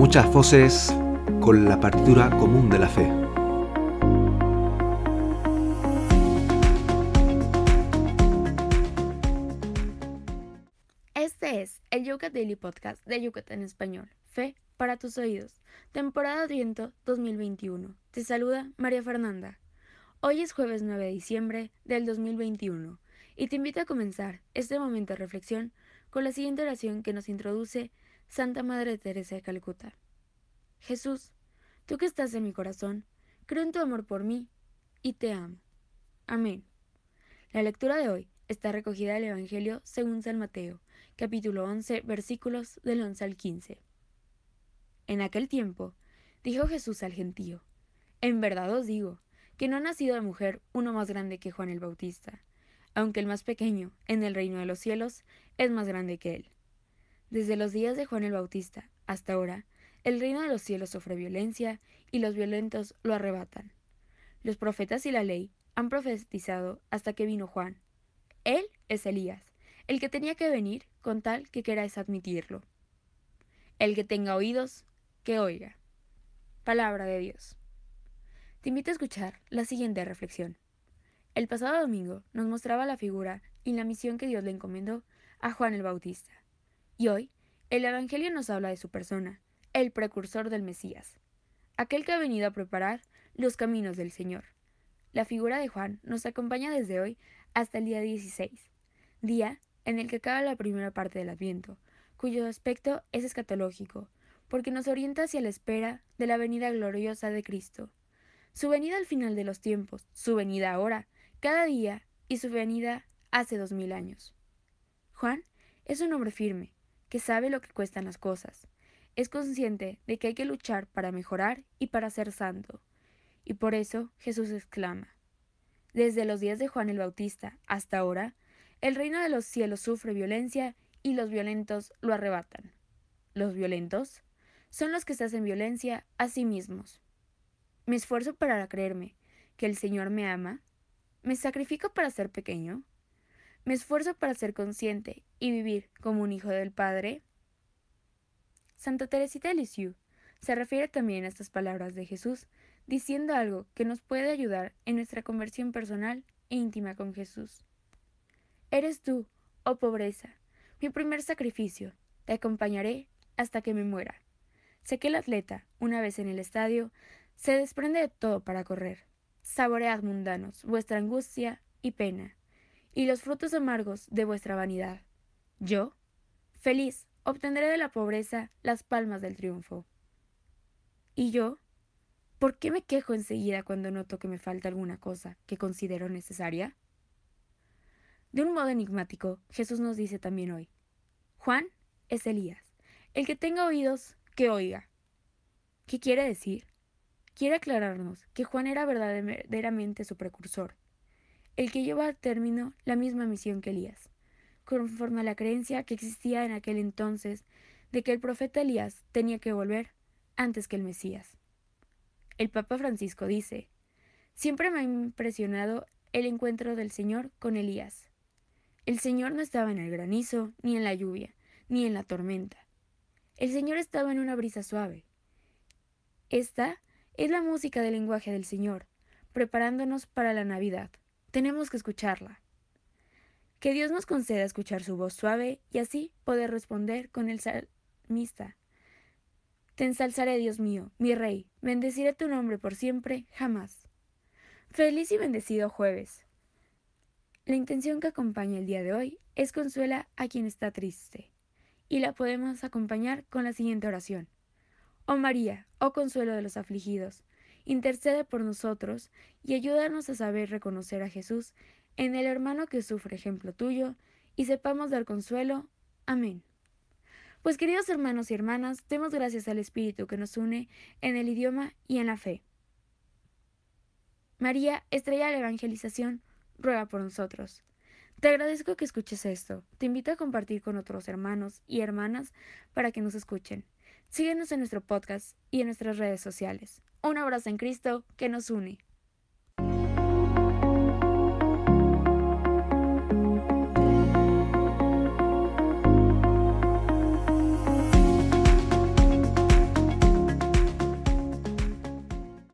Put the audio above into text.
muchas voces con la partitura común de la fe. Este es el Yucat Daily Podcast de Yucat en Español, Fe para tus oídos, temporada viento 2021. Te saluda María Fernanda. Hoy es jueves 9 de diciembre del 2021 y te invito a comenzar este momento de reflexión con la siguiente oración que nos introduce Santa Madre Teresa de Calcuta. Jesús, tú que estás en mi corazón, creo en tu amor por mí y te amo. Amén. La lectura de hoy está recogida del Evangelio según San Mateo, capítulo 11, versículos del 11 al 15. En aquel tiempo, dijo Jesús al gentío, En verdad os digo, que no ha nacido de mujer uno más grande que Juan el Bautista, aunque el más pequeño en el reino de los cielos es más grande que él. Desde los días de Juan el Bautista hasta ahora, el reino de los cielos sufre violencia y los violentos lo arrebatan. Los profetas y la ley han profetizado hasta que vino Juan. Él es Elías, el que tenía que venir con tal que queráis admitirlo. El que tenga oídos, que oiga. Palabra de Dios. Te invito a escuchar la siguiente reflexión. El pasado domingo nos mostraba la figura y la misión que Dios le encomendó a Juan el Bautista. Y hoy, el Evangelio nos habla de su persona, el precursor del Mesías, aquel que ha venido a preparar los caminos del Señor. La figura de Juan nos acompaña desde hoy hasta el día 16, día en el que acaba la primera parte del Adviento, cuyo aspecto es escatológico, porque nos orienta hacia la espera de la venida gloriosa de Cristo. Su venida al final de los tiempos, su venida ahora, cada día, y su venida hace dos mil años. Juan es un hombre firme, que sabe lo que cuestan las cosas. Es consciente de que hay que luchar para mejorar y para ser santo. Y por eso Jesús exclama, Desde los días de Juan el Bautista hasta ahora, el reino de los cielos sufre violencia y los violentos lo arrebatan. Los violentos son los que se hacen violencia a sí mismos. Me esfuerzo para creerme que el Señor me ama. Me sacrifico para ser pequeño. Me esfuerzo para ser consciente y vivir como un hijo del Padre. Santa Teresita de Lisieux se refiere también a estas palabras de Jesús, diciendo algo que nos puede ayudar en nuestra conversión personal e íntima con Jesús. Eres tú, oh pobreza, mi primer sacrificio, te acompañaré hasta que me muera. Sé que el atleta, una vez en el estadio, se desprende de todo para correr. Saboread mundanos vuestra angustia y pena, y los frutos amargos de vuestra vanidad. Yo, feliz, obtendré de la pobreza las palmas del triunfo. ¿Y yo? ¿Por qué me quejo enseguida cuando noto que me falta alguna cosa que considero necesaria? De un modo enigmático, Jesús nos dice también hoy, Juan es Elías, el que tenga oídos, que oiga. ¿Qué quiere decir? Quiere aclararnos que Juan era verdaderamente su precursor, el que lleva a término la misma misión que Elías, conforme a la creencia que existía en aquel entonces de que el profeta Elías tenía que volver antes que el Mesías. El Papa Francisco dice, siempre me ha impresionado el encuentro del Señor con Elías. El Señor no estaba en el granizo, ni en la lluvia, ni en la tormenta. El Señor estaba en una brisa suave. Esta es la música del lenguaje del Señor, preparándonos para la Navidad. Tenemos que escucharla. Que Dios nos conceda escuchar su voz suave y así poder responder con el salmista. Te ensalzaré, Dios mío, mi Rey, bendeciré tu nombre por siempre, jamás. Feliz y bendecido jueves. La intención que acompaña el día de hoy es consuela a quien está triste, y la podemos acompañar con la siguiente oración. Oh María, oh consuelo de los afligidos, intercede por nosotros y ayúdanos a saber reconocer a Jesús en el hermano que sufre ejemplo tuyo, y sepamos dar consuelo. Amén. Pues queridos hermanos y hermanas, demos gracias al Espíritu que nos une en el idioma y en la fe. María, estrella de la evangelización, ruega por nosotros. Te agradezco que escuches esto. Te invito a compartir con otros hermanos y hermanas para que nos escuchen. Síguenos en nuestro podcast y en nuestras redes sociales. Un abrazo en Cristo que nos une.